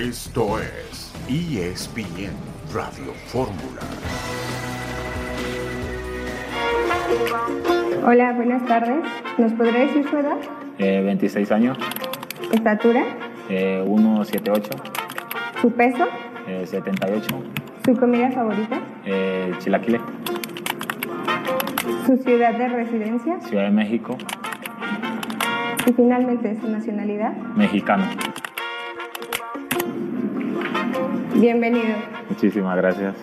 Esto es ESPN Radio Fórmula. Hola, buenas tardes. ¿Nos podría decir su edad? Eh, 26 años, ¿Estatura? eh, 178, ¿Su peso? eh, 78, ¿Su comida favorita? eh, Chilaquile, ¿Su ciudad de residencia? Ciudad de México, Y finalmente su nacionalidad. mexicano. Bienvenido. Muchísimas gracias.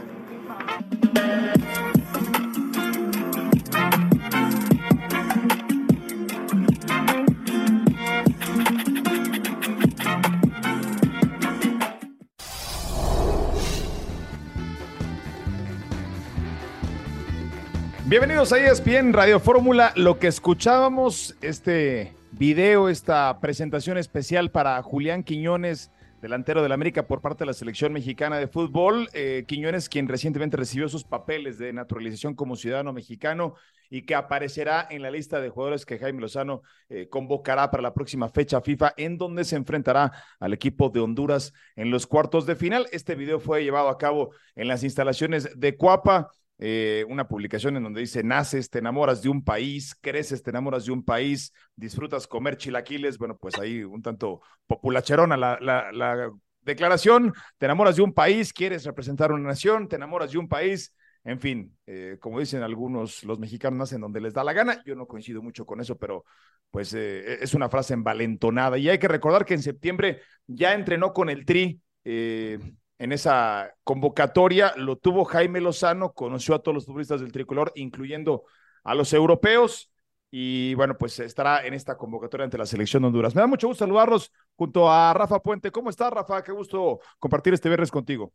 Bienvenidos a ESPN Radio Fórmula. Lo que escuchábamos, este video, esta presentación especial para Julián Quiñones, delantero del América por parte de la selección mexicana de fútbol. Eh, Quiñones, quien recientemente recibió sus papeles de naturalización como ciudadano mexicano y que aparecerá en la lista de jugadores que Jaime Lozano eh, convocará para la próxima fecha FIFA, en donde se enfrentará al equipo de Honduras en los cuartos de final. Este video fue llevado a cabo en las instalaciones de Cuapa eh, una publicación en donde dice, naces, te enamoras de un país, creces, te enamoras de un país, disfrutas comer chilaquiles, bueno, pues ahí un tanto populacherona la, la, la declaración, te enamoras de un país, quieres representar una nación, te enamoras de un país, en fin, eh, como dicen algunos, los mexicanos nacen donde les da la gana, yo no coincido mucho con eso, pero pues eh, es una frase envalentonada. Y hay que recordar que en septiembre ya entrenó con el Tri. Eh, en esa convocatoria lo tuvo Jaime Lozano, conoció a todos los futbolistas del tricolor, incluyendo a los europeos, y bueno, pues estará en esta convocatoria ante la selección de Honduras. Me da mucho gusto saludarlos junto a Rafa Puente. ¿Cómo estás, Rafa? Qué gusto compartir este viernes contigo.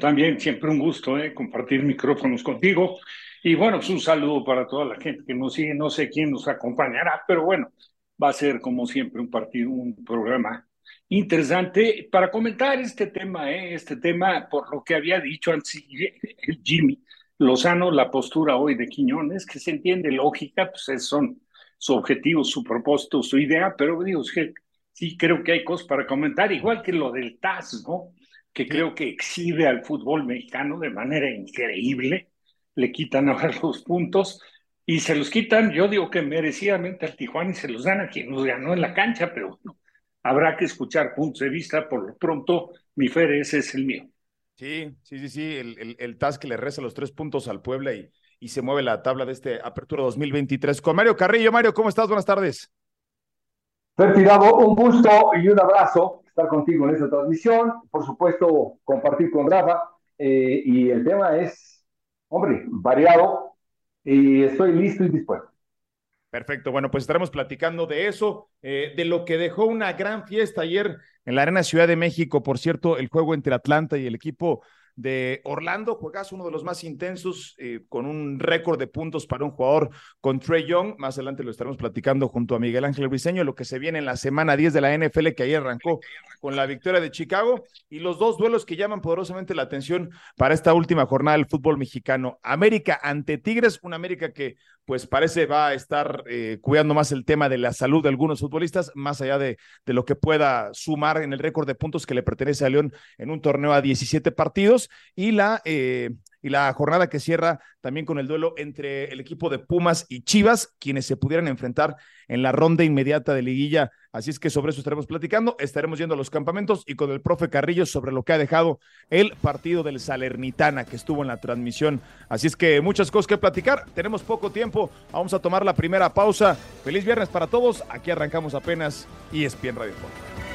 También siempre un gusto ¿eh? compartir micrófonos contigo. Y bueno, pues un saludo para toda la gente que nos sigue. No sé quién nos acompañará, pero bueno, va a ser como siempre un partido, un programa interesante para comentar este tema, ¿eh? este tema por lo que había dicho antes Jimmy Lozano, la postura hoy de Quiñones, que se entiende lógica, pues son su objetivo, su propósito, su idea, pero digo, sí creo que hay cosas para comentar, igual que lo del TAS, ¿no? que creo que exhibe al fútbol mexicano de manera increíble, le quitan ahora los puntos y se los quitan, yo digo que merecidamente al Tijuana y se los dan a quien nos ganó en la cancha, pero bueno, habrá que escuchar puntos de vista, por lo pronto mi Fer, ese es el mío. Sí, sí, sí, sí, el, el, el TAS que le reza los tres puntos al Puebla y, y se mueve la tabla de este Apertura 2023 con Mario Carrillo. Mario, ¿cómo estás? Buenas tardes. Fer Tirado, un gusto y un abrazo estar contigo en esta transmisión. Por supuesto, compartir con Rafa. Eh, y el tema es, hombre, variado y estoy listo y dispuesto. Perfecto, bueno, pues estaremos platicando de eso, eh, de lo que dejó una gran fiesta ayer en la Arena Ciudad de México, por cierto, el juego entre Atlanta y el equipo de Orlando, juegas uno de los más intensos, eh, con un récord de puntos para un jugador con Trey Young. Más adelante lo estaremos platicando junto a Miguel Ángel Briseño, lo que se viene en la semana 10 de la NFL, que ayer arrancó con la victoria de Chicago, y los dos duelos que llaman poderosamente la atención para esta última jornada del fútbol mexicano. América ante Tigres, una América que pues parece va a estar eh, cuidando más el tema de la salud de algunos futbolistas, más allá de, de lo que pueda sumar en el récord de puntos que le pertenece a León en un torneo a 17 partidos. Y la, eh, y la jornada que cierra también con el duelo entre el equipo de Pumas y Chivas, quienes se pudieran enfrentar en la ronda inmediata de liguilla. Así es que sobre eso estaremos platicando, estaremos yendo a los campamentos y con el profe Carrillo sobre lo que ha dejado el partido del Salernitana que estuvo en la transmisión. Así es que muchas cosas que platicar, tenemos poco tiempo, vamos a tomar la primera pausa. Feliz viernes para todos, aquí arrancamos apenas ESPN Radio Fórmula.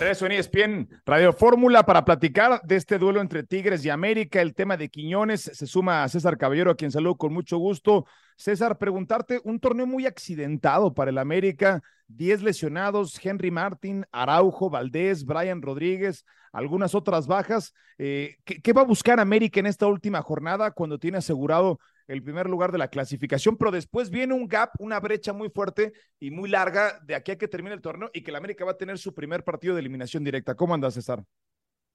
Regreso en ESPN Radio Fórmula para platicar de este duelo entre Tigres y América. El tema de Quiñones se suma a César Caballero, a quien saludo con mucho gusto. César, preguntarte, un torneo muy accidentado para el América, 10 lesionados, Henry Martin, Araujo, Valdés, Brian Rodríguez, algunas otras bajas. Eh, ¿qué, ¿Qué va a buscar América en esta última jornada cuando tiene asegurado el primer lugar de la clasificación, pero después viene un gap, una brecha muy fuerte y muy larga de aquí a que termine el torneo y que la América va a tener su primer partido de eliminación directa. ¿Cómo andas, César?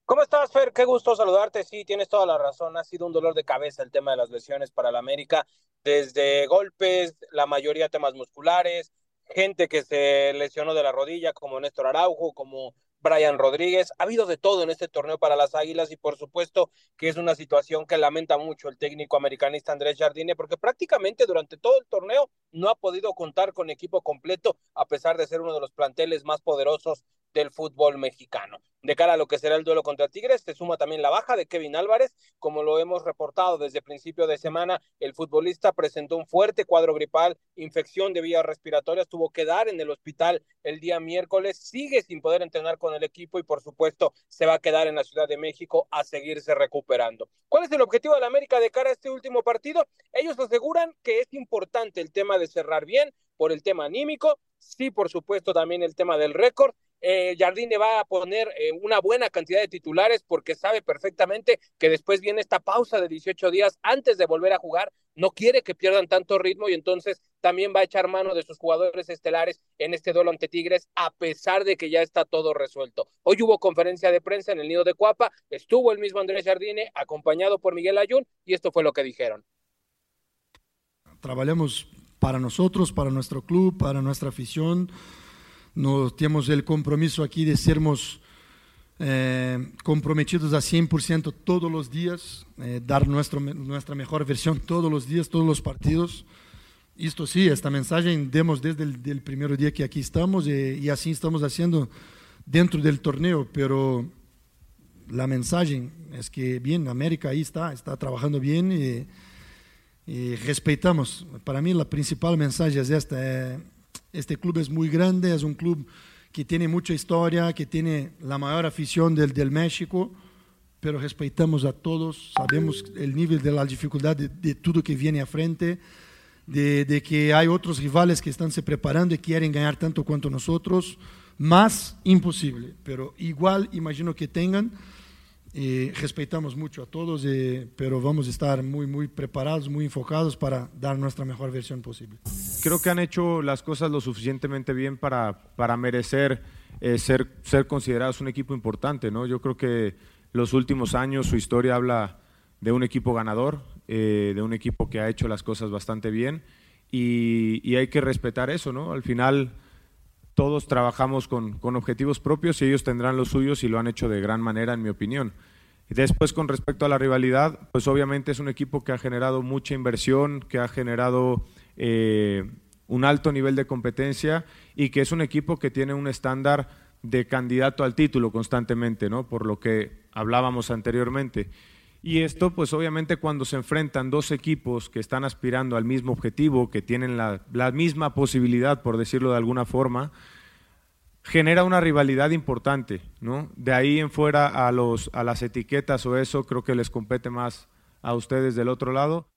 ¿Cómo estás, Fer? Qué gusto saludarte. Sí, tienes toda la razón. Ha sido un dolor de cabeza el tema de las lesiones para la América, desde golpes, la mayoría temas musculares, gente que se lesionó de la rodilla, como Néstor Araujo, como Brian Rodríguez. Ha habido de todo en este torneo para las Águilas y por supuesto que es una situación que lamenta mucho el técnico americanista Andrés Jardine porque prácticamente durante todo el torneo no ha podido contar con equipo completo a pesar de ser uno de los planteles más poderosos del fútbol mexicano. De cara a lo que será el duelo contra Tigres, se suma también la baja de Kevin Álvarez. Como lo hemos reportado desde principio de semana, el futbolista presentó un fuerte cuadro gripal, infección de vías respiratorias, tuvo que dar en el hospital el día miércoles, sigue sin poder entrenar con el equipo y por supuesto se va a quedar en la Ciudad de México a seguirse recuperando. ¿Cuál es el objetivo de la América de cara a este último partido? Ellos aseguran que es importante el tema de cerrar bien por el tema anímico, sí, por supuesto, también el tema del récord eh, Jardine va a poner eh, una buena cantidad de titulares porque sabe perfectamente que después viene esta pausa de 18 días antes de volver a jugar. No quiere que pierdan tanto ritmo y entonces también va a echar mano de sus jugadores estelares en este duelo ante Tigres, a pesar de que ya está todo resuelto. Hoy hubo conferencia de prensa en el nido de Cuapa, estuvo el mismo Andrés Jardine acompañado por Miguel Ayun y esto fue lo que dijeron. Trabajamos para nosotros, para nuestro club, para nuestra afición nos tenemos el compromiso aquí de sermos eh, comprometidos a 100% todos los días, eh, dar nuestro, nuestra mejor versión todos los días, todos los partidos. Esto sí, esta mensaje demos desde el primer día que aquí estamos eh, y así estamos haciendo dentro del torneo, pero la mensaje es que bien, América ahí está, está trabajando bien y, y respetamos. Para mí la principal mensaje es esta. Este club es muy grande, es un club que tiene mucha historia, que tiene la mayor afición del, del México, pero respetamos a todos, sabemos el nivel de la dificultad de, de todo que viene a frente, de, de, que hay otros rivales que están se preparando y quieren ganar tanto cuanto nosotros, más imposible, pero igual imagino que tengan y respetamos mucho a todos, y, pero vamos a estar muy, muy preparados, muy enfocados para dar nuestra mejor versión posible. Creo que han hecho las cosas lo suficientemente bien para, para merecer eh, ser, ser considerados un equipo importante. ¿no? Yo creo que los últimos años su historia habla de un equipo ganador, eh, de un equipo que ha hecho las cosas bastante bien y, y hay que respetar eso. ¿no? Al final todos trabajamos con, con, objetivos propios y ellos tendrán los suyos y lo han hecho de gran manera, en mi opinión. Después, con respecto a la rivalidad, pues obviamente es un equipo que ha generado mucha inversión, que ha generado eh, un alto nivel de competencia y que es un equipo que tiene un estándar de candidato al título constantemente, ¿no? por lo que hablábamos anteriormente. Y esto, pues obviamente cuando se enfrentan dos equipos que están aspirando al mismo objetivo, que tienen la, misma posibilidad, por decirlo de alguna forma, genera una rivalidad importante, ¿no? De ahí en fuera a, los, a las etiquetas o eso, creo que les compete más a ustedes del otro lado.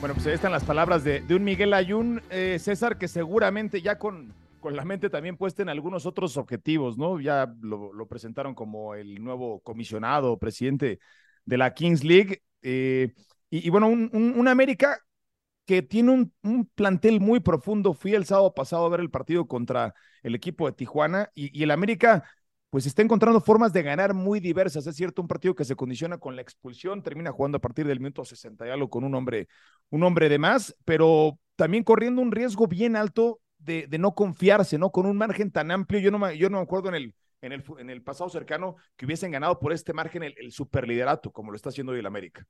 Bueno, pues ahí están las palabras de, de un Miguel Ayun, eh, César, que seguramente ya con con la mente también puesta en algunos otros objetivos, ¿no? Ya lo, presentaron como el nuevo comisionado, presidente de la Kings League. Eh, y, bueno, un, América que tiene un, plantel muy profundo. Fui el sábado pasado a ver el partido contra el equipo de Tijuana y, y el América pues está encontrando formas de ganar muy diversas. Es cierto, un partido que se condiciona con la expulsión, termina jugando a partir del minuto 60 y algo con un hombre, un hombre de más, pero también corriendo un riesgo bien alto de, no confiarse, ¿no? Con un margen tan amplio, yo no me, yo no me acuerdo en el, en, el, en el pasado cercano que hubiesen ganado por este margen el, el superliderato, como lo está haciendo hoy el América.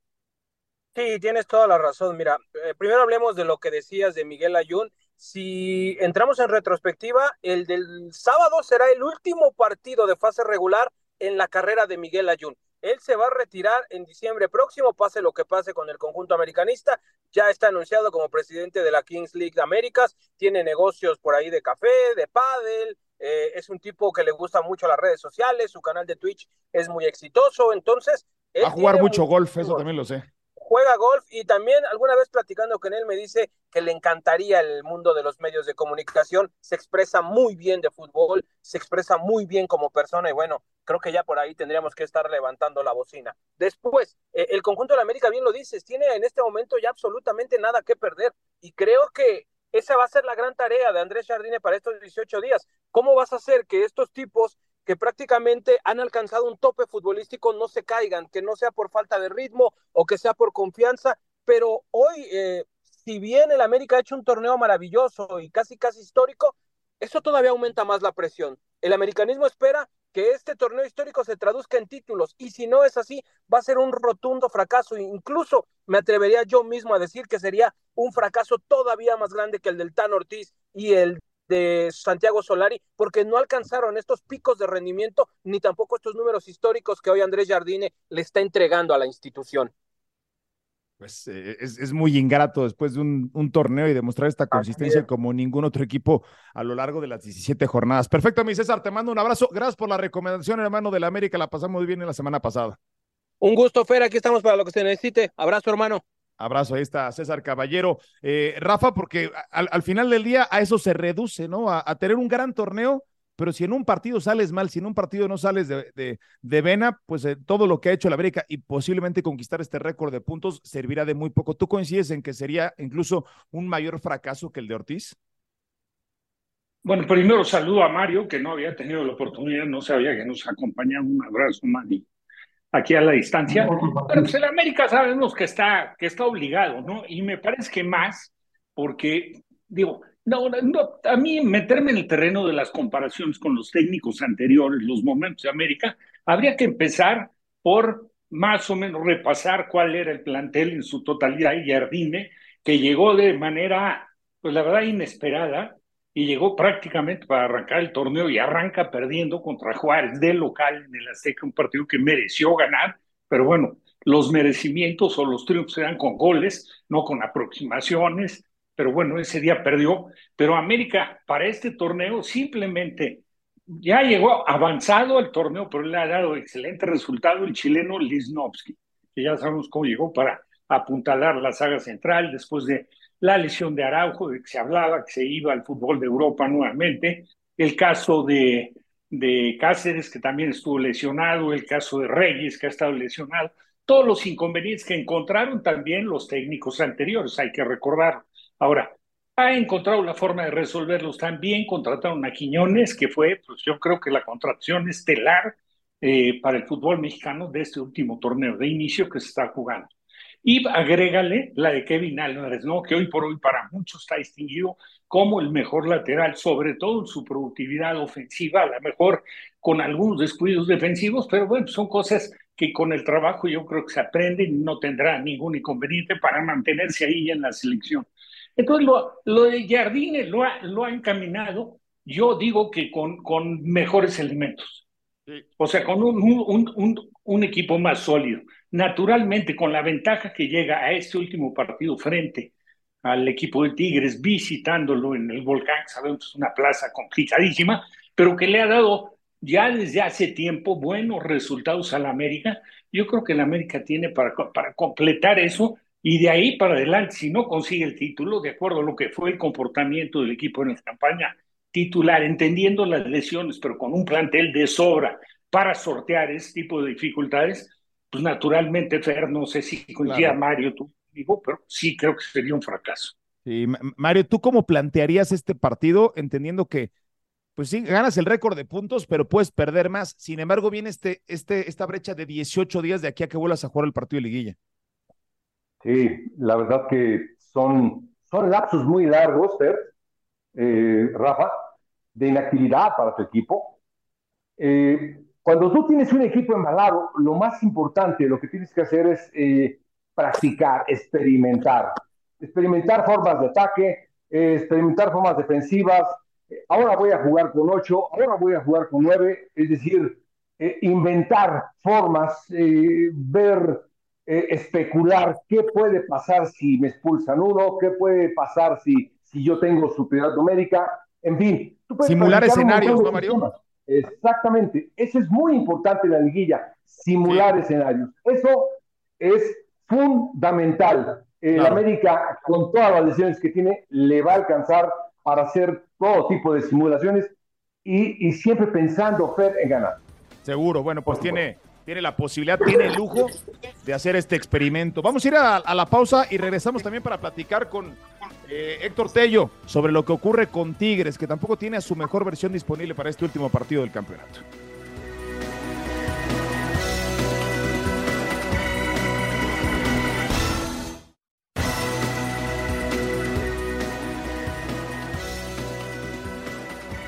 Sí, tienes toda la razón. Mira, eh, primero hablemos de lo que decías de Miguel Ayun. Si entramos en retrospectiva, el del sábado será el último partido de fase regular en la carrera de Miguel Ayun. Él se va a retirar en diciembre próximo, pase lo que pase con el conjunto americanista. Ya está anunciado como presidente de la Kings League de Américas. Tiene negocios por ahí de café, de pádel. Eh, es un tipo que le gusta mucho las redes sociales. Su canal de Twitch es muy exitoso. Entonces. Va a jugar mucho golf, eso también lo sé juega golf y también alguna vez platicando con él me dice que le encantaría el mundo de los medios de comunicación, se expresa muy bien de fútbol, se expresa muy bien como persona y bueno, creo que ya por ahí tendríamos que estar levantando la bocina. Después, eh, el conjunto de la América, bien lo dices, tiene en este momento ya absolutamente nada que perder y creo que esa va a ser la gran tarea de Andrés Jardine para estos 18 días. ¿Cómo vas a hacer que estos tipos que prácticamente han alcanzado un tope futbolístico no se caigan, que no sea por falta de ritmo o que sea por confianza? Pero hoy, eh, si bien el América ha hecho un torneo maravilloso y casi, casi histórico, eso todavía aumenta más la presión. El americanismo espera que este torneo histórico se traduzca en títulos y si no es así, va a ser un rotundo fracaso. Incluso me atrevería yo mismo a decir que sería un fracaso todavía más grande que el del Tan Ortiz y el de Santiago Solari, porque no alcanzaron estos picos de rendimiento ni tampoco estos números históricos que hoy Andrés Jardine le está entregando a la institución pues eh, es, muy ingrato después de un, torneo y demostrar esta consistencia como ningún otro equipo a lo largo de las 17 jornadas. Perfecto, mi César, te mando un abrazo. Gracias por la recomendación, hermano de la América. La pasamos muy bien en la semana pasada. Un gusto, Fer. Aquí estamos para lo que se necesite. Abrazo, hermano. Abrazo, ahí está César Caballero. Eh, Rafa, porque al, final del día a eso se reduce, ¿no? a tener un gran torneo pero si en un partido sales mal, si en un partido no sales de, de, vena, pues eh, todo lo que ha hecho la América y posiblemente conquistar este récord de puntos servirá de muy poco. ¿Tú coincides en que sería incluso un mayor fracaso que el de Ortiz? Bueno, primero saludo a Mario, que no había tenido la oportunidad, no sabía que nos acompañaba. Un abrazo, Mari, aquí a la distancia. Pero pues el América sabemos que está, que está obligado, ¿no? Y me parece que más, porque, digo, no, no, a mí meterme en el terreno de las comparaciones con los técnicos anteriores, los momentos de América, habría que empezar por más o menos repasar cuál era el plantel en su totalidad y Jardine, que llegó de manera, pues la verdad, inesperada y llegó prácticamente para arrancar el torneo y arranca perdiendo contra Juárez de local en el Azteca, un partido que mereció ganar, pero bueno, los merecimientos o los triunfos se dan con goles, no con aproximaciones pero bueno, ese día perdió. Pero América para este torneo simplemente ya llegó avanzado al torneo, pero le ha dado excelente resultado el chileno Lisnowski, que ya sabemos cómo llegó para apuntalar la saga central después de la lesión de Araujo, de que se hablaba que se iba al fútbol de Europa nuevamente, el caso de, de Cáceres, que también estuvo lesionado, el caso de Reyes, que ha estado lesionado, todos los inconvenientes que encontraron también los técnicos anteriores, hay que recordar. Ahora, ha encontrado la forma de resolverlos. También contrataron a Quiñones, que fue, pues yo creo que la contratación estelar eh, para el fútbol mexicano de este último torneo de inicio que se está jugando. Y agrégale la de Kevin Álvarez, ¿no? que hoy por hoy para muchos está distinguido como el mejor lateral, sobre todo en su productividad ofensiva, a lo mejor con algunos descuidos defensivos, pero bueno, son cosas que con el trabajo yo creo que se aprenden y no tendrá ningún inconveniente para mantenerse ahí en la selección. Entonces, lo, lo de Jardine lo ha, lo ha encaminado, yo digo que con, con mejores elementos. O sea, con un, un, un, un, equipo más sólido. Naturalmente, con la ventaja que llega a este último partido frente al equipo de Tigres, visitándolo en el Volcán, sabemos que es una plaza complicadísima, pero que le ha dado ya desde hace tiempo buenos resultados a la América. Yo creo que la América tiene para, para completar eso y de ahí para adelante, si no consigue el título, de acuerdo a lo que fue el comportamiento del equipo en la campaña titular, entendiendo las lesiones, pero con un plantel de sobra para sortear ese tipo de dificultades, pues naturalmente, Fer, no sé si coincida Mario, tú digo, pero sí creo que sería un fracaso. Sí, Mario, ¿tú cómo plantearías este partido, entendiendo que, pues sí, ganas el récord de puntos, pero puedes perder más? Sin embargo, viene este, este, esta brecha de 18 días de aquí a que vuelvas a jugar el partido de liguilla. Sí, la verdad que son, son lapsos muy largos, eh, Rafa, de inactividad para tu equipo. Eh, cuando tú tienes un equipo embalado, lo más importante, lo que tienes que hacer es eh, practicar, experimentar. Experimentar formas de ataque, experimentar formas defensivas. Ahora voy a jugar con ocho, ahora voy a jugar con nueve, es decir, inventar formas, ver eh, especular qué puede pasar si me expulsan uno, qué puede pasar si, si yo tengo superioridad numérica, en fin. Simular escenarios, ¿no, Mario? Exactamente, eso es muy importante en la liguilla, simular escenarios. Eso es fundamental. El América, con todas las lesiones que tiene, le va a alcanzar para hacer todo tipo de simulaciones y, y siempre pensando Fer en ganar. Seguro, bueno, pues tiene tiene la posibilidad, tiene el lujo de hacer este experimento. Vamos a ir a, la pausa y regresamos también para platicar con eh, Héctor Tello sobre lo que ocurre con Tigres, que tampoco tiene a su mejor versión disponible para este último partido del campeonato.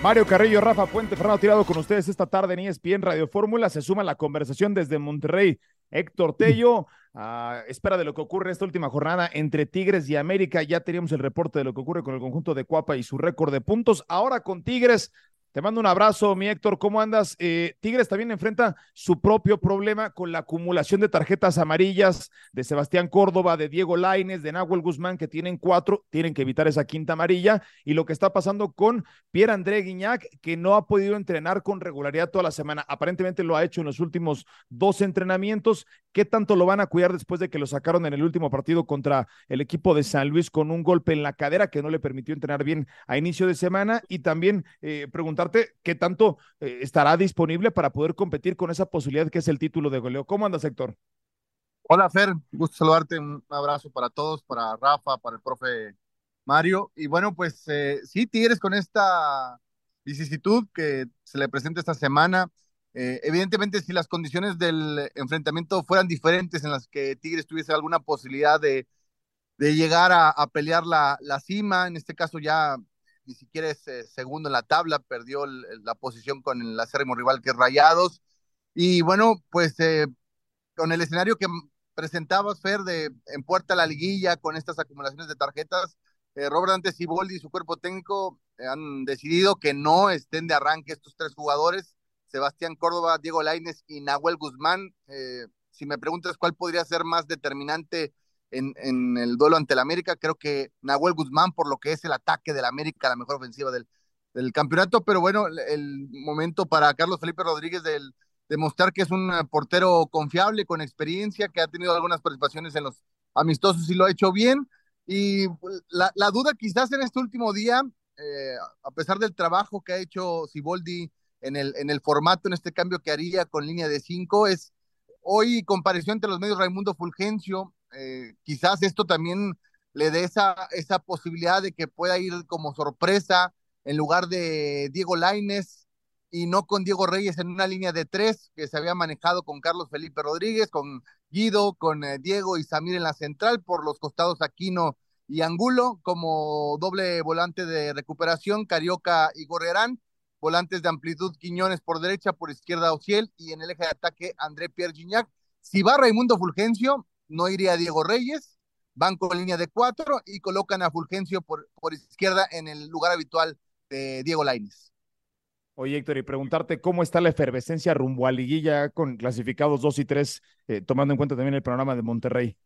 Mario Carrillo, Rafa Puente, Fernando Tirado con ustedes esta tarde en ESPN Radio Fórmula. Se suma la conversación desde Monterrey. Héctor Tello, a espera de lo que ocurre esta última jornada entre Tigres y América. Ya teníamos el reporte de lo que ocurre con el conjunto de Cuapa y su récord de puntos. Ahora con Tigres, te mando un abrazo, mi Héctor. ¿Cómo andas? Eh, Tigres también enfrenta su propio problema con la acumulación de tarjetas amarillas de Sebastián Córdoba, de Diego Laines, de Nahuel Guzmán, que tienen cuatro, tienen que evitar esa quinta amarilla. Y lo que está pasando con Pierre André Guignac, que no ha podido entrenar con regularidad toda la semana. Aparentemente lo ha hecho en los últimos dos entrenamientos. ¿Qué tanto lo van a cuidar después de que lo sacaron en el último partido contra el equipo de San Luis con un golpe en la cadera que no le permitió entrenar bien a inicio de semana? Y también eh, preguntar qué tanto eh, estará disponible para poder competir con esa posibilidad que es el título de goleo. ¿Cómo andas, Héctor? Hola, Fer. Gusto saludarte. Un abrazo para todos, para Rafa, para el profe Mario. Y bueno, pues eh, sí, Tigres con esta vicisitud que se le presenta esta semana. Eh, evidentemente, si las condiciones del enfrentamiento fueran diferentes en las que Tigres tuviese alguna posibilidad de, de llegar a, pelear la, la, cima, en este caso ya ni siquiera es eh, segundo en la tabla, perdió la posición con el acérrimo rival que es Rayados. Y bueno, pues eh, con el escenario que presentabas, Fer, de en puerta la liguilla, con estas acumulaciones de tarjetas, eh, Robert Antes y y su cuerpo técnico han decidido que no estén de arranque estos tres jugadores, Sebastián Córdoba, Diego Laines y Nahuel Guzmán. si me preguntas cuál podría ser más determinante en, el duelo ante el América. Creo que Nahuel Guzmán, por lo que es el ataque del América, la mejor ofensiva del, del campeonato, pero bueno, el momento para Carlos Felipe Rodríguez de demostrar que es un portero confiable, con experiencia, que ha tenido algunas participaciones en los amistosos y lo ha hecho bien. Y la, la duda quizás en este último día, eh, a pesar del trabajo que ha hecho Siboldi en el, en el formato, en este cambio que haría con línea de cinco, es hoy compareció ante los medios Raimundo Fulgencio, eh, quizás esto también le dé esa, esa posibilidad de que pueda ir como sorpresa en lugar de Diego Laines y no con Diego Reyes en una línea de tres que se había manejado con Carlos Felipe Rodríguez, con Guido, con eh, Diego y Samir en la central, por los costados Aquino y Angulo, como doble volante de recuperación, Carioca y Gorrerán, volantes de amplitud Quiñones por derecha, por izquierda Ociel y en el eje de ataque André Pierre Gignac. Si va Raimundo Fulgencio, no iría Diego Reyes, van con línea de cuatro y colocan a Fulgencio por, por izquierda en el lugar habitual de Diego Laines. Oye, Héctor, y preguntarte cómo está la efervescencia rumbo a liguilla con clasificados dos y tres, eh, tomando en cuenta también el programa de Monterrey.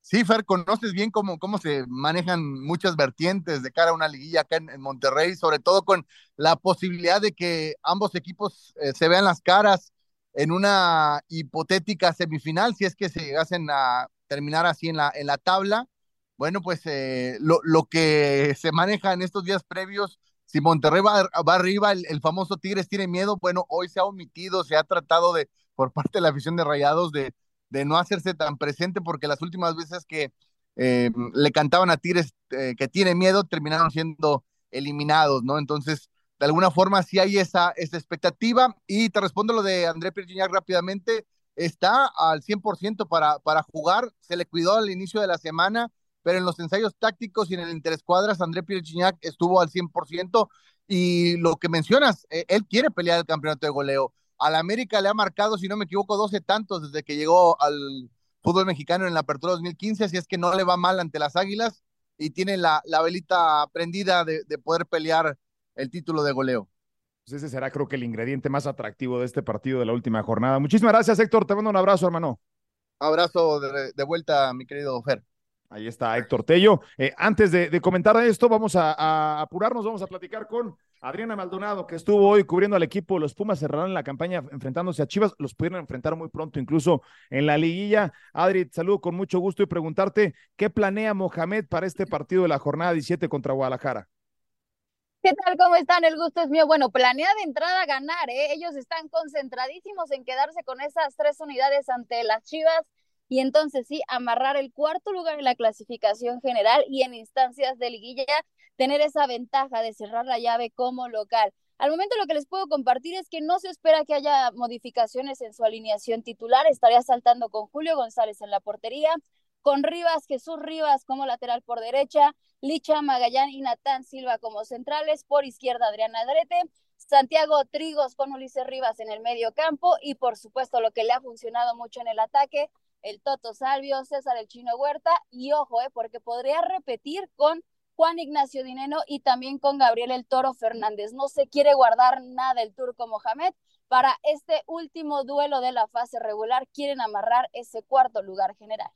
Sí, Fer, conoces bien cómo, cómo se manejan muchas vertientes de cara a una liguilla acá en, Monterrey, sobre todo con la posibilidad de que ambos equipos eh, se vean las caras en una hipotética semifinal, si es que se hacen a terminar así en la, en la tabla. Bueno, pues eh, lo, lo, que se maneja en estos días previos, si Monterrey va, va arriba, el, famoso Tigres tiene miedo, bueno, hoy se ha omitido, se ha tratado de, por parte de la afición de Rayados, de, de no hacerse tan presente, porque las últimas veces que eh, le cantaban a Tigres eh, que tiene miedo, terminaron siendo eliminados, ¿no? Entonces, de alguna forma sí hay esa, esa expectativa. Y te respondo lo de André Pierre rápidamente. Está al 100% para, para jugar. Se le cuidó al inicio de la semana, pero en los ensayos tácticos y en el interescuadras, André Pierre estuvo al 100%. Y lo que mencionas, eh, él quiere pelear el campeonato de goleo. Al América le ha marcado, si no me equivoco, 12 tantos desde que llegó al fútbol mexicano en la apertura 2015, así es que no le va mal ante las Águilas y tiene la, la velita prendida de poder pelear el título de goleo. Pues ese será, creo que, el ingrediente más atractivo de este partido de la última jornada. Muchísimas gracias, Héctor. Te mando un abrazo, hermano. Abrazo de, vuelta, mi querido Fer. Ahí está Héctor Tello. Eh, antes de, comentar esto, vamos a, apurarnos, vamos a platicar con Adriana Maldonado, que estuvo hoy cubriendo al equipo. Los Pumas cerraron la campaña enfrentándose a Chivas, los pudieron enfrentar muy pronto, incluso en la liguilla. Adri, saludo con mucho gusto y preguntarte, ¿qué planea Mohamed para este partido de la jornada 17 contra Guadalajara? ¿Qué tal? ¿Cómo están? El gusto es mío. Bueno, planea de entrada ganar, ¿eh? Ellos están concentradísimos en quedarse con esas tres unidades ante las Chivas y entonces sí, amarrar el cuarto lugar en la clasificación general y en instancias de liguilla tener esa ventaja de cerrar la llave como local. Al momento lo que les puedo compartir es que no se espera que haya modificaciones en su alineación titular. Estaría saltando con Julio González en la portería, con Rivas, Jesús Rivas como lateral por derecha, Licha Magallán y Natán Silva como centrales, por izquierda Adriana Adrete, Santiago Trigos con Ulises Rivas en el medio campo y por supuesto lo que le ha funcionado mucho en el ataque, el Toto Salvio, César el Chino Huerta y ojo, eh, porque podría repetir con Juan Ignacio Dineno y también con Gabriel el Toro Fernández. No se quiere guardar nada el turco Mohamed. Para este último duelo de la fase regular quieren amarrar ese cuarto lugar general.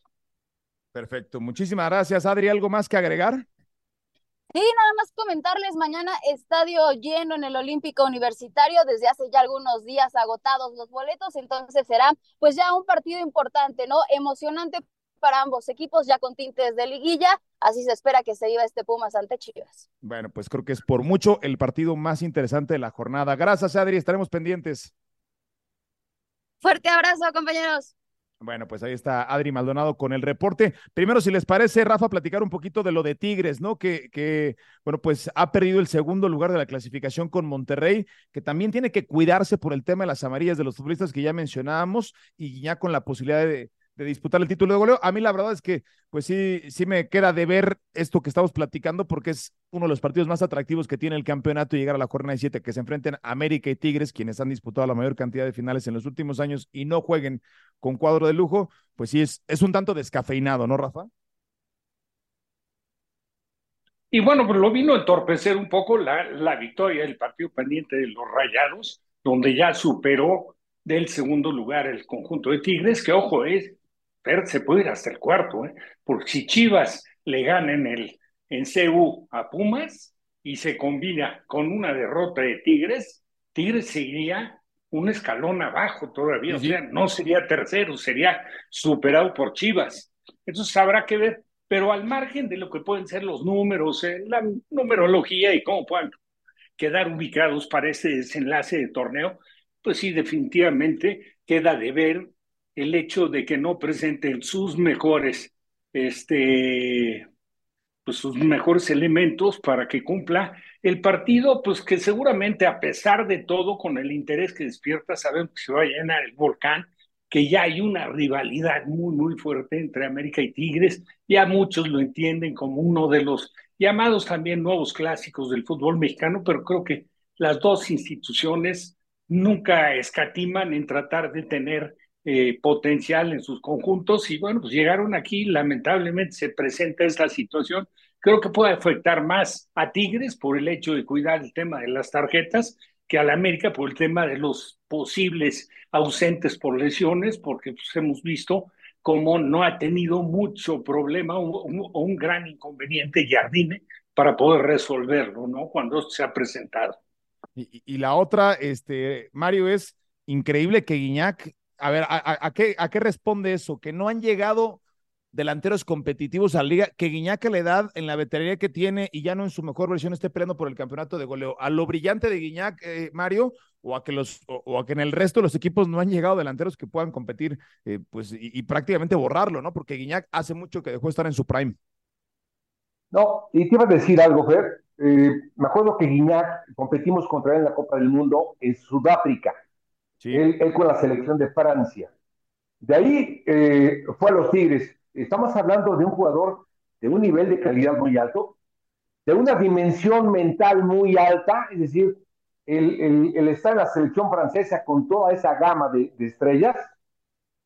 Perfecto. Muchísimas gracias, Adri. ¿Algo más que agregar? Sí, nada más comentarles, mañana estadio lleno en el Olímpico Universitario, desde hace ya algunos días agotados los boletos, entonces será pues ya un partido importante, ¿no? Emocionante para ambos equipos, ya con tintes de liguilla, así se espera que se iba este Pumas ante Chivas. Bueno, pues creo que es por mucho el partido más interesante de la jornada. Gracias, Adri, estaremos pendientes. Fuerte abrazo, compañeros. Bueno, pues ahí está Adri Maldonado con el reporte. Primero, si les parece, Rafa, platicar un poquito de lo de Tigres, ¿no? Que, que, bueno, pues ha perdido el segundo lugar de la clasificación con Monterrey, que también tiene que cuidarse por el tema de las amarillas de los futbolistas que ya mencionábamos y ya con la posibilidad de, de disputar el título de goleo. A mí la verdad es que, pues sí, sí me queda de ver esto que estamos platicando porque es uno de los partidos más atractivos que tiene el campeonato y llegar a la jornada de siete, que se enfrenten América y Tigres, quienes han disputado la mayor cantidad de finales en los últimos años y no jueguen con cuadro de lujo, pues sí, es, es un tanto descafeinado, ¿no, Rafa? Y bueno, pues lo vino a entorpecer un poco la, la victoria del partido pendiente de los Rayados, donde ya superó del segundo lugar el conjunto de Tigres, que ojo, es se puede ir hasta el cuarto, ¿eh? porque si Chivas le gana en, el, en CU a Pumas y se combina con una derrota de Tigres, Tigres seguiría un escalón abajo todavía, o sea, no sería tercero, sería superado por Chivas. Entonces habrá que ver, pero al margen de lo que pueden ser los números, eh, la numerología y cómo puedan quedar ubicados para este desenlace de torneo, pues sí, definitivamente queda de ver el hecho de que no presenten sus mejores, este, pues sus mejores elementos para que cumpla el partido, pues que seguramente a pesar de todo, con el interés que despierta, sabemos que se va a llenar el volcán, que ya hay una rivalidad muy, muy fuerte entre América y Tigres, ya muchos lo entienden como uno de los llamados también nuevos clásicos del fútbol mexicano, pero creo que las dos instituciones nunca escatiman en tratar de tener eh, potencial en sus conjuntos y bueno, pues llegaron aquí, lamentablemente se presenta esta situación. Creo que puede afectar más a Tigres por el hecho de cuidar el tema de las tarjetas que a la América por el tema de los posibles ausentes por lesiones, porque pues, hemos visto cómo no ha tenido mucho problema o un, un, gran inconveniente Jardine para poder resolverlo, ¿no? Cuando se ha presentado. Y, y la otra, este, Mario, es increíble que Guiñac a ver, a, qué, ¿a qué responde eso? Que no han llegado delanteros competitivos a la liga, que Guiñac la edad en la veteranía que tiene y ya no en su mejor versión esté peleando por el campeonato de goleo. ¿A lo brillante de Guiñac, eh, Mario, o a, que los, o, a que en el resto de los equipos no han llegado delanteros que puedan competir eh, pues, y, prácticamente borrarlo, ¿no? Porque Guiñac hace mucho que dejó de estar en su prime. No, y te iba a decir algo, Fer. Eh, me acuerdo que Guiñac competimos contra él en la Copa del Mundo en Sudáfrica él, con la selección de Francia. De ahí eh, fue a los Tigres. Estamos hablando de un jugador de un nivel de calidad muy alto, de una dimensión mental muy alta, es decir, el, el, estar en la selección francesa con toda esa gama de, estrellas,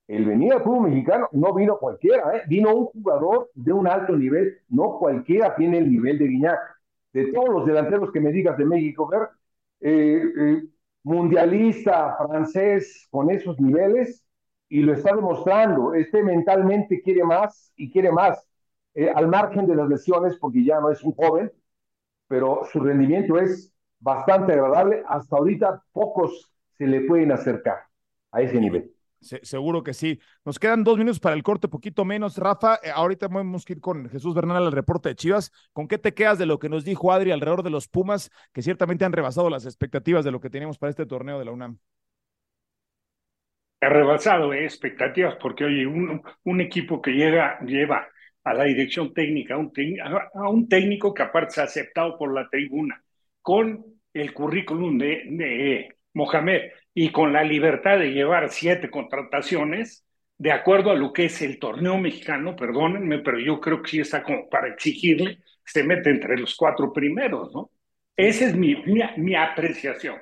el venir al fútbol mexicano no vino cualquiera, ¿eh? vino un jugador de un alto nivel, no cualquiera tiene el nivel de Guiñac. De todos los delanteros que me digas de México, ver, eh, eh mundialista francés con esos niveles y lo está demostrando. Este mentalmente quiere más y quiere más, eh, al margen de las lesiones, porque ya no es un joven, pero su rendimiento es bastante agradable. Hasta ahorita pocos se le pueden acercar a ese nivel. Se, seguro que sí. Nos quedan dos minutos para el corte, poquito menos. Rafa, eh, ahorita vamos a ir con Jesús Bernal al reporte de Chivas. ¿Con qué te quedas de lo que nos dijo Adri alrededor de los Pumas, que ciertamente han rebasado las expectativas de lo que teníamos para este torneo de la UNAM? Ha rebasado eh, expectativas porque, oye, un, equipo que llega, lleva a la dirección técnica, a un técnico que aparte se ha aceptado por la tribuna, con el currículum de, de Mohamed y con la libertad de llevar siete contrataciones, de acuerdo a lo que es el torneo mexicano, perdónenme, pero yo creo que sí está como para exigirle se mete entre los cuatro primeros, ¿no? Esa es mi, mi, apreciación,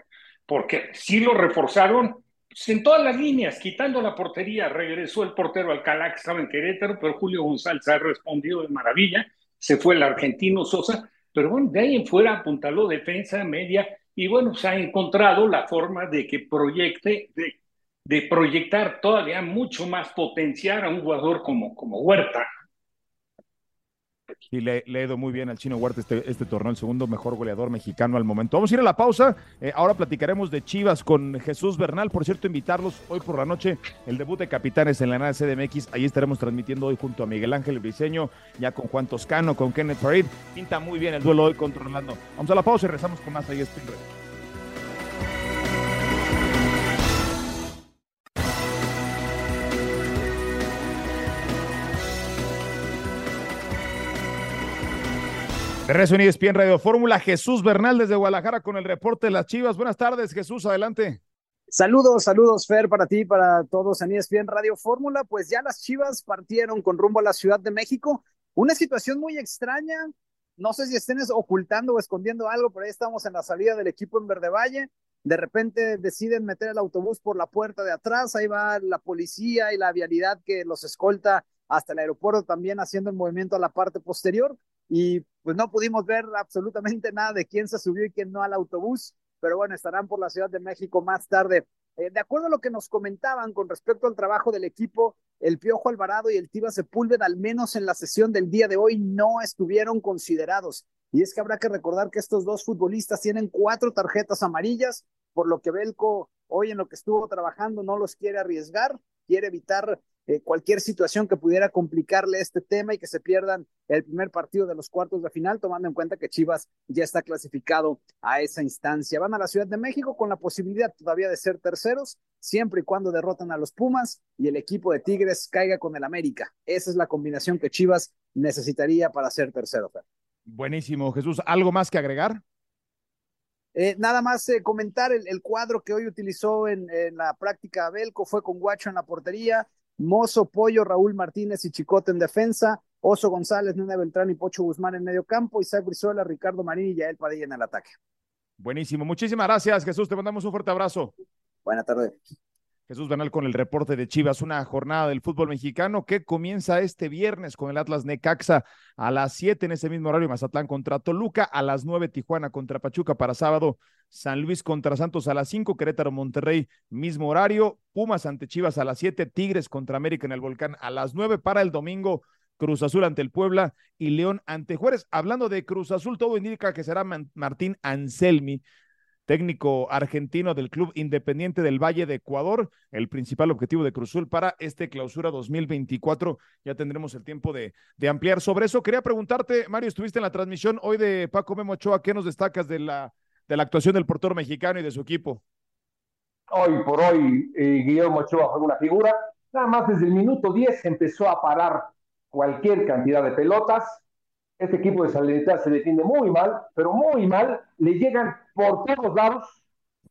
porque sí lo reforzaron pues, en todas las líneas, quitando la portería, regresó el portero Alcalá que estaba en Querétaro, pero Julio González ha respondido de maravilla, se fue el argentino Sosa, pero bueno, de ahí en fuera apuntaló defensa, media, y bueno, se ha encontrado la forma de que proyecte, de, proyectar todavía mucho más potenciar a un jugador como, como Huerta. Y le, le, ha ido muy bien al Chino Huerta este, este, torneo, el segundo mejor goleador mexicano al momento. Vamos a ir a la pausa. Eh, ahora platicaremos de Chivas con Jesús Bernal. Por cierto, invitarlos hoy por la noche, el debut de capitanes en la nada CDMX. Ahí estaremos transmitiendo hoy junto a Miguel Ángel Briseño, ya con Juan Toscano, con Kenneth Farid. Pinta muy bien el duelo hoy contra Orlando. Vamos a la pausa y rezamos con más ahí. Spring Regreso en ESPN Radio Fórmula, Jesús Bernal desde Guadalajara con el reporte de las Chivas. Buenas tardes, Jesús, adelante. Saludos, saludos, Fer, para ti, para todos en ESPN Radio Fórmula. Pues ya las Chivas partieron con rumbo a la Ciudad de México. Una situación muy extraña. No sé si estén ocultando o escondiendo algo, pero ahí estamos en la salida del equipo en Verde Valle. De repente deciden meter el autobús por la puerta de atrás. Ahí va la policía y la vialidad que los escolta hasta el aeropuerto también haciendo el movimiento a la parte posterior y pues no pudimos ver absolutamente nada de quién se subió y quién no al autobús, pero bueno, estarán por la Ciudad de México más tarde. Eh, de acuerdo a lo que nos comentaban con respecto al trabajo del equipo, el Piojo Alvarado y el Tiva Sepúlveda, al menos en la sesión del día de hoy, no estuvieron considerados. Y es que habrá que recordar que estos dos futbolistas tienen cuatro tarjetas amarillas, por lo que Belco hoy en lo que estuvo trabajando no los quiere arriesgar, quiere evitar eh, cualquier situación que pudiera complicarle este tema y que se pierdan el primer partido de los cuartos de final, tomando en cuenta que Chivas ya está clasificado a esa instancia. Van a la Ciudad de México con la posibilidad todavía de ser terceros, siempre y cuando derrotan a los Pumas y el equipo de Tigres caiga con el América. Esa es la combinación que Chivas necesitaría para ser tercero. Buenísimo, Jesús. ¿Algo más que agregar? Eh, nada más eh, comentar el, el, cuadro que hoy utilizó en, en, la práctica Belco fue con Guacho en la portería, Mozo, Pollo, Raúl Martínez y Chicote en defensa, Oso González, Nena Beltrán y Pocho Guzmán en medio campo, Isaac Brizuela, Ricardo Marín y Yael Padilla en el ataque. Buenísimo, muchísimas gracias Jesús, te mandamos un fuerte abrazo. Buenas tardes. Jesús Bernal con el reporte de Chivas, una jornada del fútbol mexicano que comienza este viernes con el Atlas Necaxa a las 7 en ese mismo horario, Mazatlán contra Toluca, a las 9 Tijuana contra Pachuca para sábado, San Luis contra Santos a las 5, Querétaro Monterrey, mismo horario, Pumas ante Chivas a las 7, Tigres contra América en el Volcán a las 9 para el domingo, Cruz Azul ante el Puebla y León ante Juárez. Hablando de Cruz Azul, todo indica que será Martín Anselmi técnico argentino del Club Independiente del Valle de Ecuador, el principal objetivo de Cruzul para este clausura 2024. Ya tendremos el tiempo de, ampliar sobre eso. Quería preguntarte, Mario, estuviste en la transmisión hoy de Paco Memo Ochoa, ¿qué nos destacas de la, actuación del portero mexicano y de su equipo? Hoy por hoy, eh, Guillermo Ochoa fue una figura. Nada más desde el minuto 10 empezó a parar cualquier cantidad de pelotas este equipo de Salernitana se defiende muy mal, pero muy mal. Le llegan por todos lados.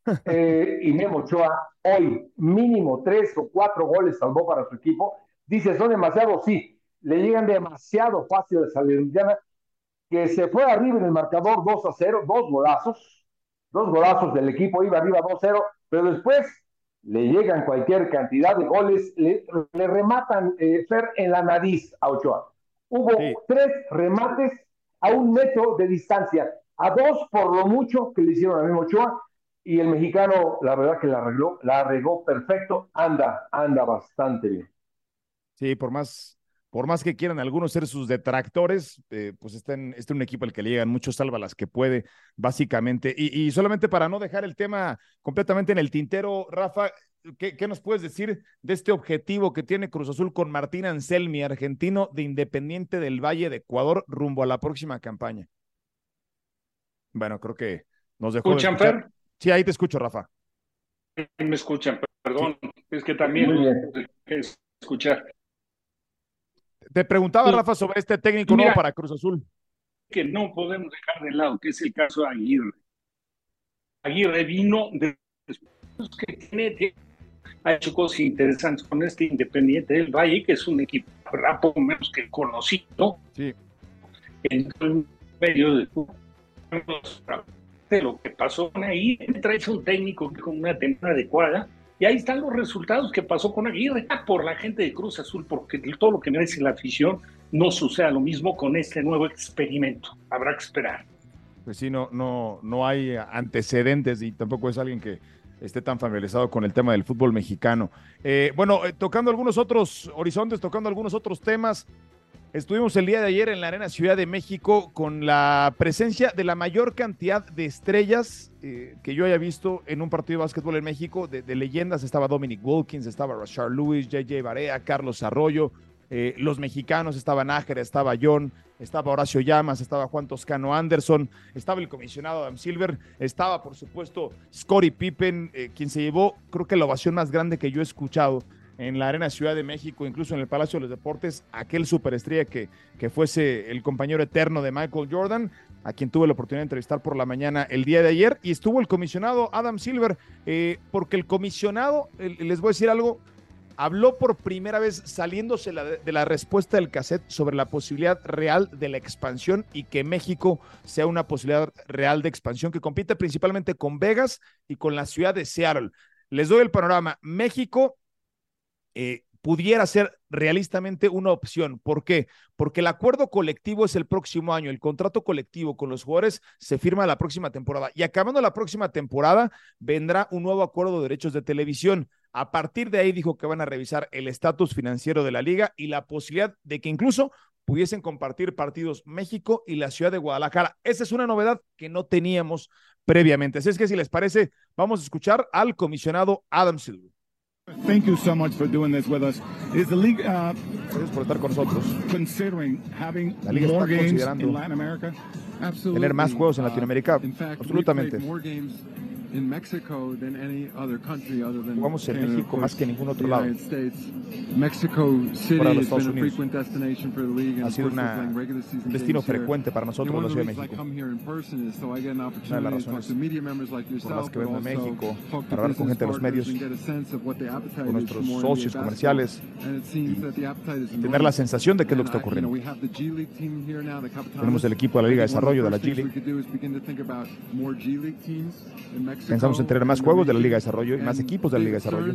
Eh, y Memo Ochoa, hoy mínimo tres o cuatro goles salvó para su equipo. Dice, son demasiados, sí. Le llegan demasiado fácil a Salernitana, que se fue arriba en el marcador 2 a 0, dos golazos. Dos golazos del equipo, iba arriba 2 a 0, pero después le llegan cualquier cantidad de goles, le, le rematan eh, Fer en la nariz a Ochoa. Hubo sí. tres remates a un metro de distancia, a dos por lo mucho que le hicieron a Memo Ochoa, y el mexicano, la verdad que la arregló, la arregló perfecto, anda, anda bastante bien. Sí, por más, por más que quieran algunos ser sus detractores, eh, pues está en, está en un equipo al que le llegan muchos, salva las que puede, básicamente. Y, y solamente para no dejar el tema completamente en el tintero, Rafa, ¿qué, ¿qué, nos puedes decir de este objetivo que tiene Cruz Azul con Martín Anselmi, argentino de Independiente del Valle de Ecuador, rumbo a la próxima campaña? Bueno, creo que nos dejó. ¿Escuchan, Fer? Sí, ahí te escucho, Rafa. Me escuchan, perdón, sí. es que también es escuchar. Te preguntaba, Rafa, sobre este técnico Mira, nuevo para Cruz Azul. Que no podemos dejar de lado, que es el caso de Aguirre. Aguirre vino de que tiene, ha hecho cosas interesantes con este Independiente del Valle, que es un equipo poco menos que conocido. Sí. En medio de, de lo que pasó con ahí, traes un técnico con una temporada adecuada. Y ahí están los resultados que pasó con Aguirre, ah, por la gente de Cruz Azul, porque todo lo que merece la afición no suceda lo mismo con este nuevo experimento. Habrá que esperar. Pues sí, no, no, no hay antecedentes y tampoco es alguien que esté tan familiarizado con el tema del fútbol mexicano. Eh, bueno, eh, tocando algunos otros horizontes, tocando algunos otros temas, estuvimos el día de ayer en la Arena Ciudad de México con la presencia de la mayor cantidad de estrellas eh, que yo haya visto en un partido de básquetbol en México, de, leyendas, estaba Dominic Wilkins, estaba Rashard Lewis, JJ Barea, Carlos Arroyo, eh, los mexicanos, estaba Nájera, estaba John, estaba Horacio Llamas, estaba Juan Toscano Anderson, estaba el comisionado Adam Silver, estaba por supuesto Scottie Pippen, eh, quien se llevó creo que la ovación más grande que yo he escuchado en la Arena Ciudad de México, incluso en el Palacio de los Deportes, aquel superestrella que, que fuese el compañero eterno de Michael Jordan, a quien tuve la oportunidad de entrevistar por la mañana el día de ayer, y estuvo el comisionado Adam Silver, eh, porque el comisionado, les voy a decir algo, habló por primera vez saliéndose la, de la respuesta del cassette sobre la posibilidad real de la expansión y que México sea una posibilidad real de expansión que compite principalmente con Vegas y con la ciudad de Seattle. Les doy el panorama. México eh, pudiera ser realistamente una opción. ¿Por qué? Porque el acuerdo colectivo es el próximo año, el contrato colectivo con los jugadores se firma la próxima temporada y acabando la próxima temporada vendrá un nuevo acuerdo de derechos de televisión. A partir de ahí dijo que van a revisar el estatus financiero de la liga y la posibilidad de que incluso pudiesen compartir partidos México y la ciudad de Guadalajara. Esa es una novedad que no teníamos previamente. Así es que si les parece, vamos a escuchar al comisionado Adam Silver. Thank you so much for doing this with us. Is the league uh, Gracias por estar con nosotros. considering having La liga more está games considerando in Latin America? Absolutely. tener más juegos en Uh, Latinoamérica. in fact, we Absolutamente. played more games in Mexico than any other country other than Jugamos en México más que en ningún otro the lado. United States. Mexico City Fuera de los Estados Unidos. frequent destination for the league, and Ha sido una- un destino frecuente para nosotros, la Ciudad de México. Una de opportunity las razones to media members like por las yourself, que vengo a México, para hablar con gente de los medios, con nuestros socios comerciales is tener la sensación de qué es lo que está ocurriendo. Tenemos el equipo de la Liga de Desarrollo, de la G League Pensamos en tener más juegos de la. Liga de Desarrollo y más equipos de la Liga de Desarrollo.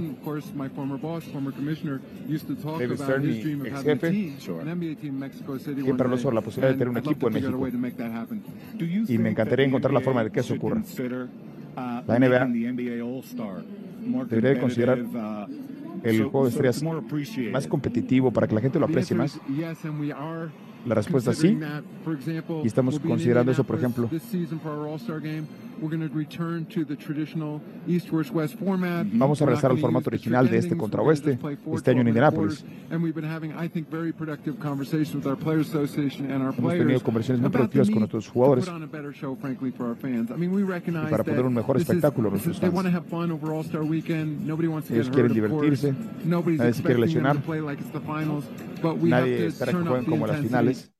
David Stern, mi ex jefe, siempre habló sobre la posibilidad de tener un equipo en México. Y me encantaría encontrar la forma de que eso ocurra. uh, La NBA debería considerar uh, el juego de estrellas más competitivo para que la gente lo aprecie más. La respuesta es sí. Y estamos considerando eso, por ejemplo. This season for our All-Star game, we're going to return to the traditional East-West-West format. Vamos a regresar al formato original de este contra oeste, este año en 12-minute Indianápolis. quarters. And we've been having, I think, very productive conversations with our Players Association and our Hemos players tenido conversaciones muy productivas con nuestros jugadores y para poner un mejor espectáculo a nuestros fans. Ellos quieren divertirse, nadie se quiere lesionar, nadie espera que jueguen como las finales,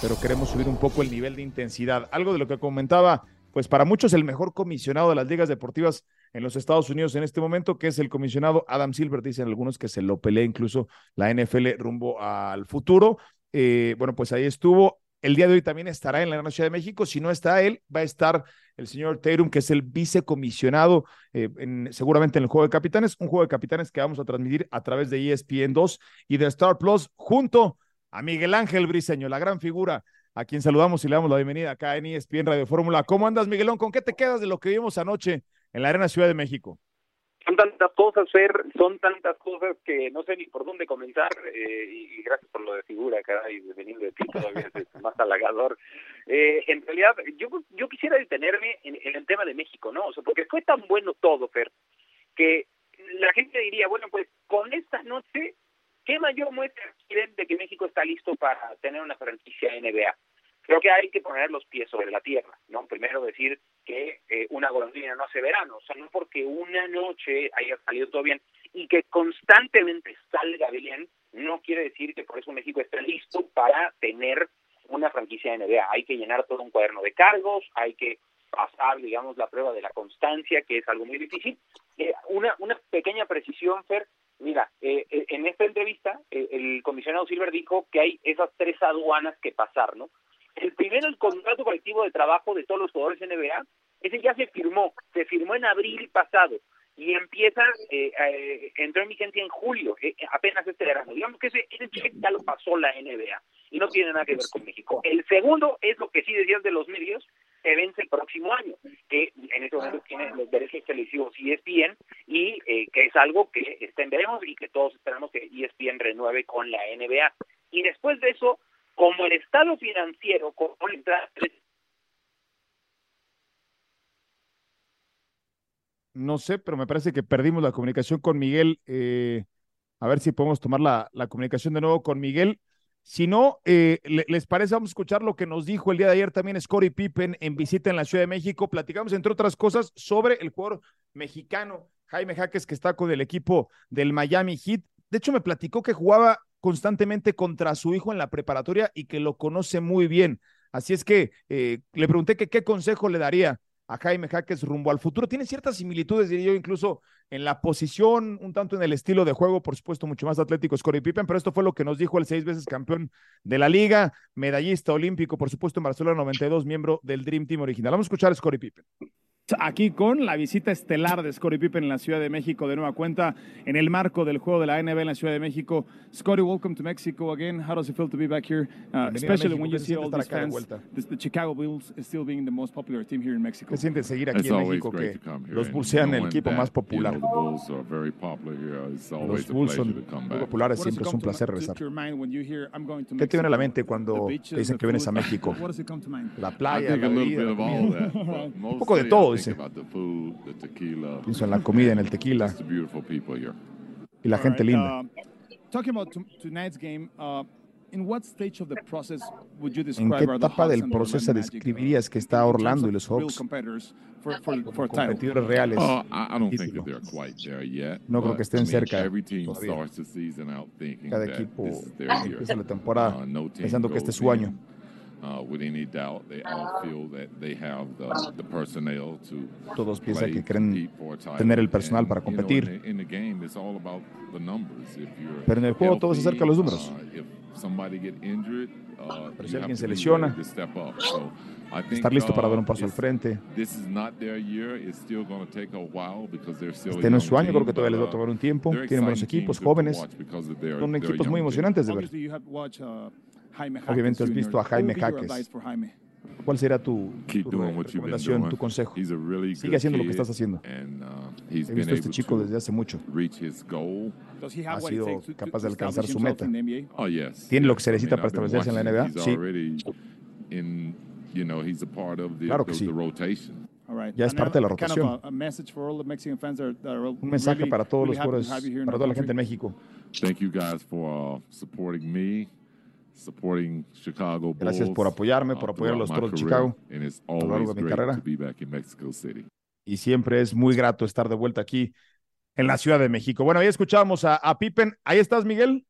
pero queremos subir un poco el nivel de intensidad. Algo de lo que comentaba, pues para muchos el mejor comisionado de las ligas deportivas en los Estados Unidos en este momento, que es el comisionado Adam Silver, dicen algunos que se lo pelea incluso la NFL rumbo al futuro. Eh, bueno, pues ahí estuvo. El día de hoy también estará en la Gran Ciudad de México. Si no está él, va a estar el señor Tatum, que es el vicecomisionado, eh, en- seguramente en el juego de capitanes, un juego de capitanes que vamos a transmitir a través de ESPN 2 y de Star Plus, junto a Miguel Ángel Briseño, la gran figura, a quien saludamos y le damos la bienvenida acá en ESPN Radio Fórmula. ¿Cómo andas, Miguelón? ¿Con qué te quedas de lo que vimos anoche en la Arena Ciudad de México? Son tantas cosas, Fer, son tantas cosas que no sé ni por dónde comenzar. eh, y, gracias por lo de figura, caray, de venir de ti todavía más halagador. Eh, en realidad, yo, yo quisiera detenerme en, en el tema de México, ¿no? O sea, porque fue tan bueno todo, Fer, que la gente diría, bueno, pues con esta noche, ¿qué mayor muestra de que México está listo para tener una franquicia NBA? Creo que hay que poner los pies sobre la tierra, ¿no? Primero decir que eh, una golondrina no hace verano, o sea, no porque una noche haya salido todo bien y que constantemente salga bien, no quiere decir que por eso México esté listo para tener una franquicia NBA. Hay que llenar todo un cuaderno de cargos, hay que pasar, digamos, la prueba de la constancia, que es algo muy difícil. Eh, una, una pequeña precisión, Fer, mira, eh, eh, en esta entrevista el comisionado Silver dijo que hay esas tres aduanas que pasar, ¿no? El primero, el contrato colectivo de trabajo de todos los jugadores NBA, ese ya se firmó, se firmó en abril pasado y empieza, eh, eh, entró en vigencia en julio, eh, apenas este verano. Digamos que ese, ese ya lo pasó la NBA y no tiene nada que ver con México. El segundo es lo que sí decías de los medios, se vence el próximo año, que en este momento tiene los derechos televisivos ESPN y que es algo que extenderemos y que todos esperamos que ESPN renueve con la NBA. Y después de eso, como el estado financiero, entrada no sé, pero me parece que perdimos la comunicación con Miguel. Eh, a ver si podemos tomar la, la, comunicación de nuevo con Miguel. Si no, eh, ¿les parece? Vamos a escuchar lo que nos dijo el día de ayer también Scottie Pippen en visita en la Ciudad de México. Platicamos, entre otras cosas, sobre el jugador mexicano Jaime Jaques, que está con el equipo del Miami Heat. De hecho, me platicó que jugaba constantemente contra su hijo en la preparatoria y que lo conoce muy bien. Así es que eh, le pregunté qué consejo le daría a Jaime Jaques rumbo al futuro. Tiene ciertas similitudes, diría yo, incluso en la posición, un tanto en el estilo de juego, por supuesto, mucho más atlético Scottie Pippen, pero esto fue lo que nos dijo el seis veces campeón de la liga, medallista olímpico, por supuesto, en Barcelona 92, miembro del Dream Team original. Vamos a escuchar a Scottie Pippen aquí con la visita estelar de Scottie Pippen en la Ciudad de México de nueva cuenta en el marco del juego de la NBA en la Ciudad de México. Scottie, welcome to Mexico again. How does it feel to be back here, uh, especially when you see all these fans? The, the, Chicago Bulls is still being the most popular team here in Mexico. ¿Qué siente seguir aquí en México que los Bulls sean el equipo más popular? Los Bulls son muy populares, siempre es un placer regresar. ¿Qué te viene a la mente cuando te dicen que vienes a México? La playa, la bebida, un poco de todo, dice. Pienso en la comida, en el tequila. Y la gente linda. ¿En qué etapa del proceso describirías que está Orlando y los Hawks? Competidores reales. No creo que estén cerca todavía. Cada equipo empieza la temporada pensando que este es su año. Todos piensan que creen tener el personal para competir. Pero en el juego todo se acerca a los números. Pero si alguien se lesiona, estar listo para dar un paso al frente. Este no es su año, creo que todavía les va a tomar un tiempo. Tienen buenos equipos, jóvenes. Son equipos muy emocionantes de ver. Obviamente has visto a Jaime Jaques. ¿Cuál será tu, tu recomendación, tu consejo? Sigue haciendo lo que estás haciendo. uh, He visto a este chico desde hace mucho. Ha sido capaz de alcanzar su meta. Oh. ¿Tiene lo que se necesita para establecerse en la NBA? Sí. Claro que sí. Ya es parte de la rotación. Un mensaje para todos los jugadores, para toda la gente en México. Supporting me. Supporting Chicago Bulls, Gracias por apoyarme, por uh, apoyar a los Toros de Chicago career, and it's a lo largo always de mi great carrera. to be back in Mexico City. Y siempre es muy grato estar de vuelta aquí en la Ciudad de México. Bueno, ahí escuchábamos a, a Pippen. ¿Ahí estás, Miguel?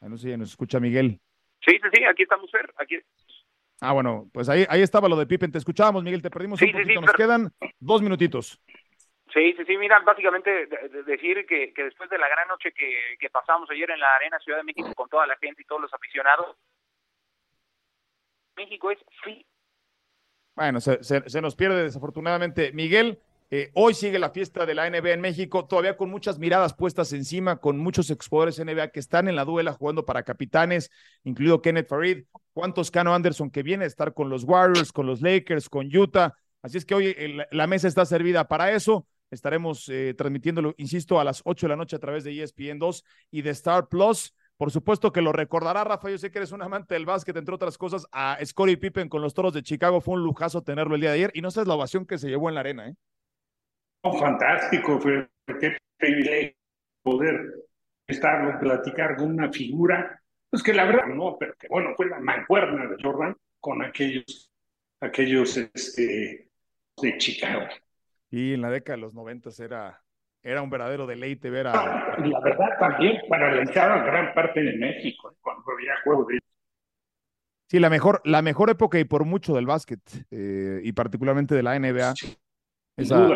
No sé si nos escucha Miguel. Sí, sí, sí, aquí estamos, Fer. Aquí. Ah, bueno, pues ahí, ahí estaba lo de Pippen. Te escuchábamos, Miguel. Te perdimos Sí, un sí, poquito. sí, Nos pero- quedan dos minutitos. Sí, sí, sí, mira, básicamente de- de- decir que, que después de la gran noche que, que pasamos ayer en la Arena Ciudad de México con toda la gente y todos los aficionados, México es sí. Bueno, se, nos pierde desafortunadamente. Miguel, eh, hoy sigue la fiesta de la NBA en México, todavía con muchas miradas puestas encima, con muchos exjugadores NBA que están en la duela jugando para capitanes, incluido Kenneth Farid, cuántos Cano Anderson que viene a estar con los Warriors, con los Lakers, con Utah. Así es que hoy el- la mesa está servida para eso. Estaremos eh, transmitiéndolo, insisto, a las 8 de la noche a través de ESPN 2 y de Star Plus. Por supuesto que lo recordará, Rafa. Yo sé que eres un amante del básquet, entre otras cosas, a Scottie Pippen con los toros de Chicago. Fue un lujazo tenerlo el día de ayer. Y no sabes la ovación que se llevó en la arena, ¿eh? fantástico, fue qué privilegio poder estar platicar con una figura, pues que la verdad no, pero que bueno, fue la mancuerna de Jordan con aquellos, aquellos este, de Chicago. Y en la década de los noventas era, era un verdadero deleite ver a... La verdad también paralizaba gran parte de México ¿eh? cuando había juego de Sí, la mejor, la mejor época y por mucho del básquet, eh, y particularmente de la NBA. Esa,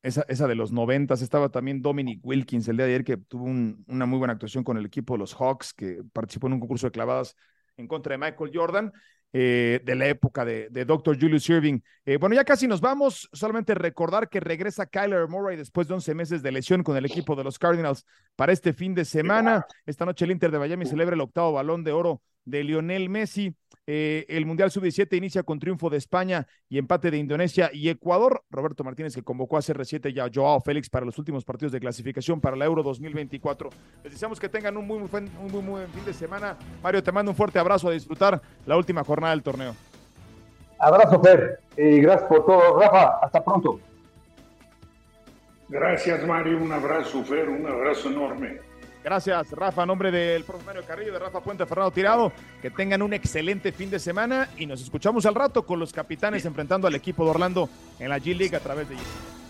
esa, esa, de los noventas. Estaba también Dominic Wilkins el día de ayer, que tuvo un, una muy buena actuación con el equipo de los Hawks, que participó en un concurso de clavadas en contra de Michael Jordan. Eh, de la época de, de Dr. Julius Irving. Eh, bueno, ya casi nos vamos. Solamente recordar que regresa Kyler Murray después de 11 meses de lesión con el equipo de los Cardinals para este fin de semana. Esta noche el Inter de Miami celebra el octavo balón de oro de Lionel Messi. Eh, el Mundial Sub-17 inicia con triunfo de España y empate de Indonesia y Ecuador. Roberto Martínez que convocó a CR7 y a Joao Félix para los últimos partidos de clasificación para la Euro 2024. Les deseamos que tengan un muy, muy, buen, un muy, muy buen fin de semana. Mario, te mando un fuerte abrazo a disfrutar la última jornada del torneo. Abrazo, Fer. Y gracias por todo. Rafa, hasta pronto. Gracias, Mario. Un abrazo, Fer. Un abrazo enorme. Gracias, Rafa. A nombre del profe Mario Carrillo, de Rafa Puente, Fernando Tirado. Que tengan un excelente fin de semana y nos escuchamos al rato con los capitanes enfrentando al equipo de Orlando en la G League a través de YouTube.